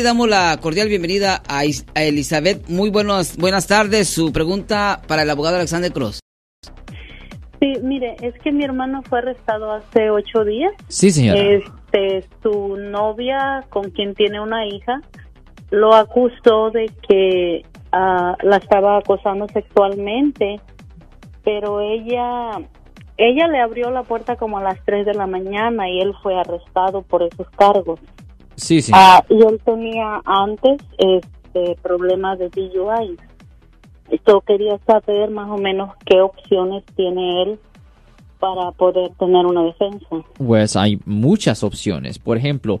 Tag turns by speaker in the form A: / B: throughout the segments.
A: le damos la cordial bienvenida a, Elizabeth. Muy buenos, buenas tardes. Su pregunta para el abogado Alexander Cross.
B: Sí, mire, es que mi hermano fue arrestado hace ocho días.
A: Sí, señora.
B: Este, su novia, con quien tiene una hija, lo acusó de que ah, la estaba acosando sexualmente, pero ella ella le abrió la puerta como a las 3 de la mañana y él fue arrestado por esos cargos.
A: Sí, sí.
B: Ah, y él tenía antes este problemas de DUI. Yo quería saber más o menos qué opciones tiene él para poder tener una defensa?
C: Pues hay muchas opciones. Por ejemplo,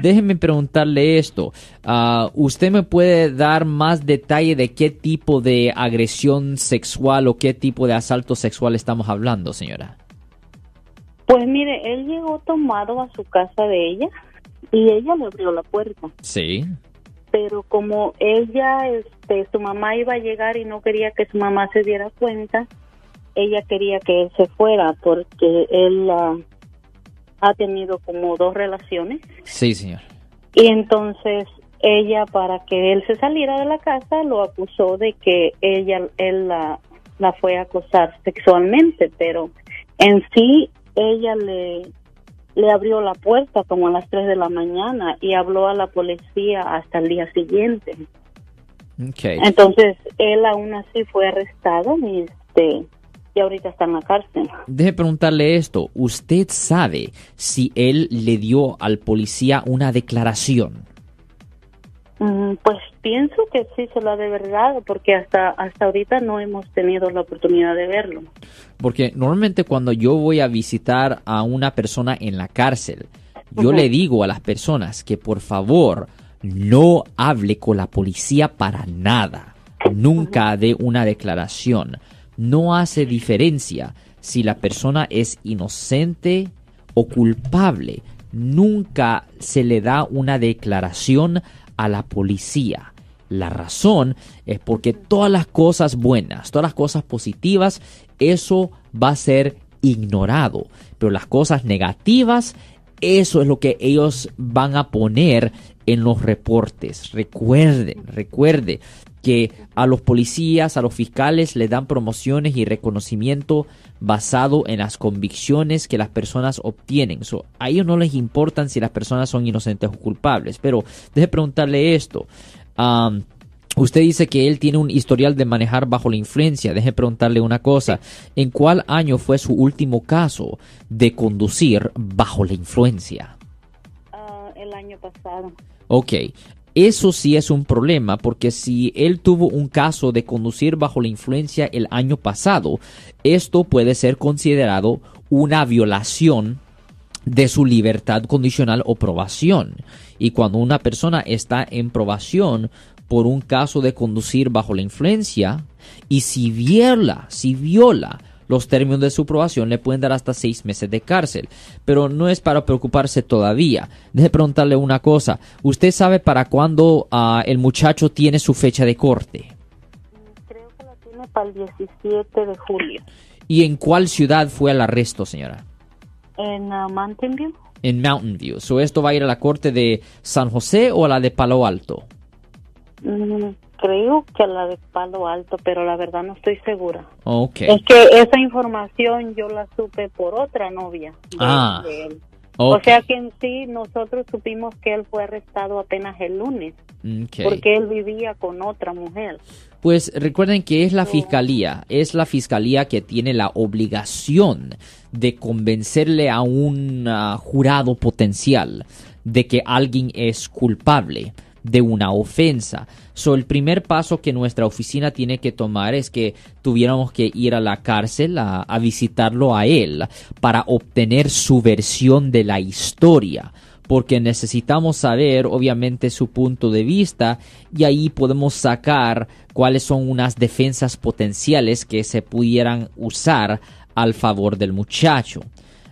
C: déjenme preguntarle esto. Ah, ¿Usted me puede dar más detalle de qué tipo de agresión sexual o qué tipo de asalto sexual estamos hablando, señora?
B: Pues mire, él llegó tomado a su casa de ella y ella le abrió la puerta.
C: Sí.
B: Pero como ella, este, su mamá iba a llegar y no quería que su mamá se diera cuenta, ella quería que él se fuera porque él ah, ha tenido como dos relaciones.
C: Sí, señor.
B: Y entonces ella, para que él se saliera de la casa, lo acusó de que ella, él la, la fue a acosar sexualmente, pero en sí ella le, le abrió la puerta como a las 3 de la mañana y habló a la policía hasta el día siguiente.
C: Okay.
B: Entonces él aún así fue arrestado y este y ahorita está en la cárcel.
C: Deje preguntarle esto. ¿Usted sabe si él le dio al policía una declaración?
B: Mm, pues pienso que sí se la de verdad, porque hasta, hasta ahorita no hemos tenido la oportunidad de verlo.
C: Porque normalmente cuando yo voy a visitar a una persona en la cárcel, yo le digo a las personas que por favor no hable con la policía para nada. Nunca dé una declaración no hace diferencia si la persona es inocente o culpable. Nunca se le da una declaración a la policía. La razón es porque todas las cosas buenas, todas las cosas positivas, eso va a ser ignorado. Pero las cosas negativas, eso es lo que ellos van a poner en los reportes. Recuerden, recuerde que a los policías, a los fiscales le dan promociones y reconocimiento basado en las convicciones que las personas obtienen. a ellos no les importan si las personas son inocentes o culpables. Pero deje preguntarle esto. Usted dice que él tiene un historial de manejar bajo la influencia. Deje preguntarle una cosa. ¿En cuál año fue su último caso de conducir bajo la influencia?
B: Ah, el año pasado.
C: Ok, eso sí es un problema porque si él tuvo un caso de conducir bajo la influencia el año pasado, esto puede ser considerado una violación de su libertad condicional o probación. Y cuando una persona está en probación por un caso de conducir bajo la influencia y si viola, si viola los términos de su aprobación le pueden dar hasta seis meses de cárcel. Pero no es para preocuparse todavía. Deje preguntarle una cosa. ¿Usted sabe para cuándo ah, el muchacho tiene su fecha de corte?
B: Creo que la tiene para el 17 de julio.
C: ¿Y en cuál ciudad fue el arresto, señora?
B: En uh, Mountain View.
C: En Mountain View. ¿So esto va a ir a la corte de San José o a la de Palo Alto?
B: Mm, creo que la de Palo Alto, pero la verdad no estoy segura.
C: Okay.
B: Es que esa información yo la supe por otra novia.
C: ah.
B: O sea que en sí nosotros supimos que él fue arrestado apenas el lunes. Porque él vivía con otra mujer.
C: Pues recuerden que es la fiscalía, es la fiscalía que tiene la obligación de convencerle a un ah, jurado potencial de que alguien es culpable de una ofensa. So, el primer paso que nuestra oficina tiene que tomar es que tuviéramos que ir a la cárcel a, visitarlo a él para obtener su versión de la historia porque necesitamos saber obviamente su punto de vista y ahí podemos sacar cuáles son unas defensas potenciales que se pudieran usar al favor del muchacho.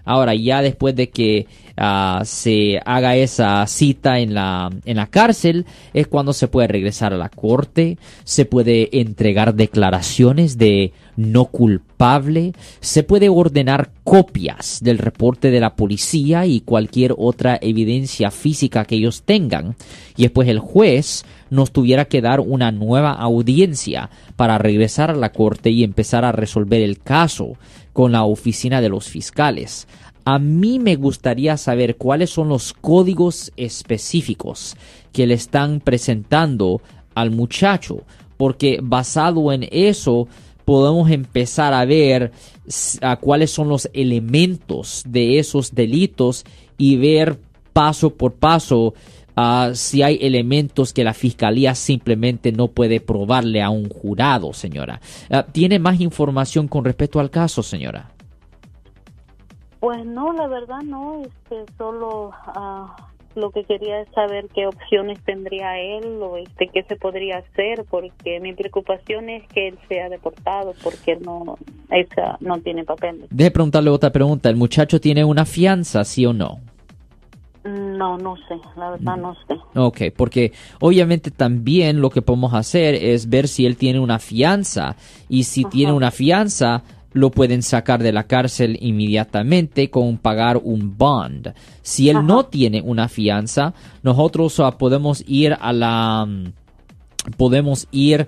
C: Ahora ya después de que ah, se haga esa cita en la, en la cárcel, es cuando se puede regresar a la corte, se puede entregar declaraciones de no culpable, se puede ordenar copias del reporte de la policía y cualquier otra evidencia física que ellos tengan, y después el juez nos tuviera que dar una nueva audiencia para regresar a la corte y empezar a resolver el caso con la oficina de los fiscales. A mí me gustaría saber cuáles son los códigos específicos que le están presentando al muchacho, porque basado en eso podemos empezar a ver cuáles son los elementos de esos delitos y ver paso por paso si hay elementos que la fiscalía simplemente no puede probarle a un jurado, señora. Ah, ¿Tiene más información con respecto al caso, señora?
B: Pues no, la verdad no, este, solo uh, lo que quería es saber qué opciones tendría él o este, qué se podría hacer, porque mi preocupación es que él sea deportado porque no, esa, no tiene papeles.
C: Deje preguntarle otra pregunta, ¿el muchacho tiene una fianza, sí o no?
B: No, no sé, la verdad no sé.
C: Ok, porque obviamente también lo que podemos hacer es ver si él tiene una fianza y si tiene una fianza lo pueden sacar de la cárcel inmediatamente con pagar un bond. Si él no tiene una fianza, nosotros ah, podemos ir a la mm, podemos ir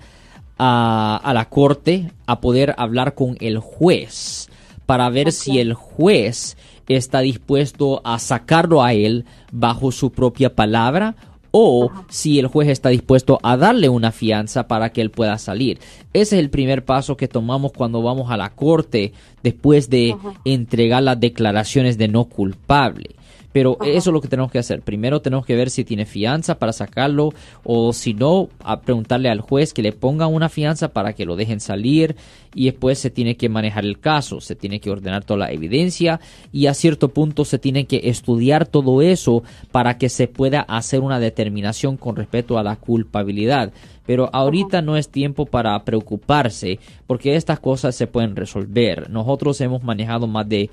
C: a, a, la corte a poder hablar con el juez para ver si el juez está dispuesto a sacarlo a él bajo su propia palabra o si el juez está dispuesto a darle una fianza para que él pueda salir. Ese es el primer paso que tomamos cuando vamos a la corte después de entregar las declaraciones de no culpable. Pero eso es lo que tenemos que hacer. Primero tenemos que ver si tiene fianza para sacarlo o si no, a preguntarle al juez que le ponga una fianza para que lo dejen salir y después se tiene que manejar el caso, se tiene que ordenar toda la evidencia y a cierto punto se tiene que estudiar todo eso para que se pueda hacer una determinación con respecto a la culpabilidad. Pero ahorita no es tiempo para preocuparse porque estas cosas se pueden resolver. Nosotros hemos manejado más de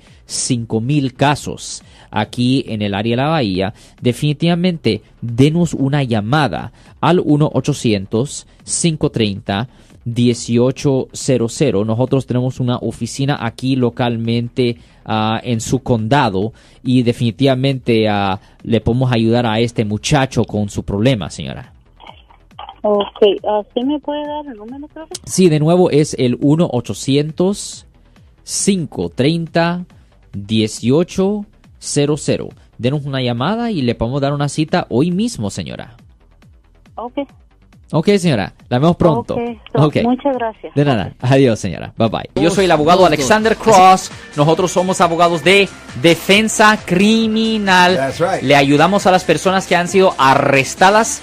C: mil casos aquí en el área de la bahía. Definitivamente, denos una llamada al 1-800-530. 1800. Nosotros tenemos una oficina aquí localmente ah, en su condado y definitivamente ah, le podemos ayudar a este muchacho con su problema, señora.
B: Ok, ¿así me puede dar el número?
C: Sí, de nuevo es el 1-800-530-1800. Denos una llamada y le podemos dar una cita hoy mismo, señora.
B: Ok.
C: Ok, señora, la vemos pronto.
B: Okay. Muchas gracias.
C: De nada. Adiós, señora. Bye bye. Yo soy el abogado Alexander Cross. Nosotros somos abogados de defensa criminal. Le ayudamos a las personas que han sido arrestadas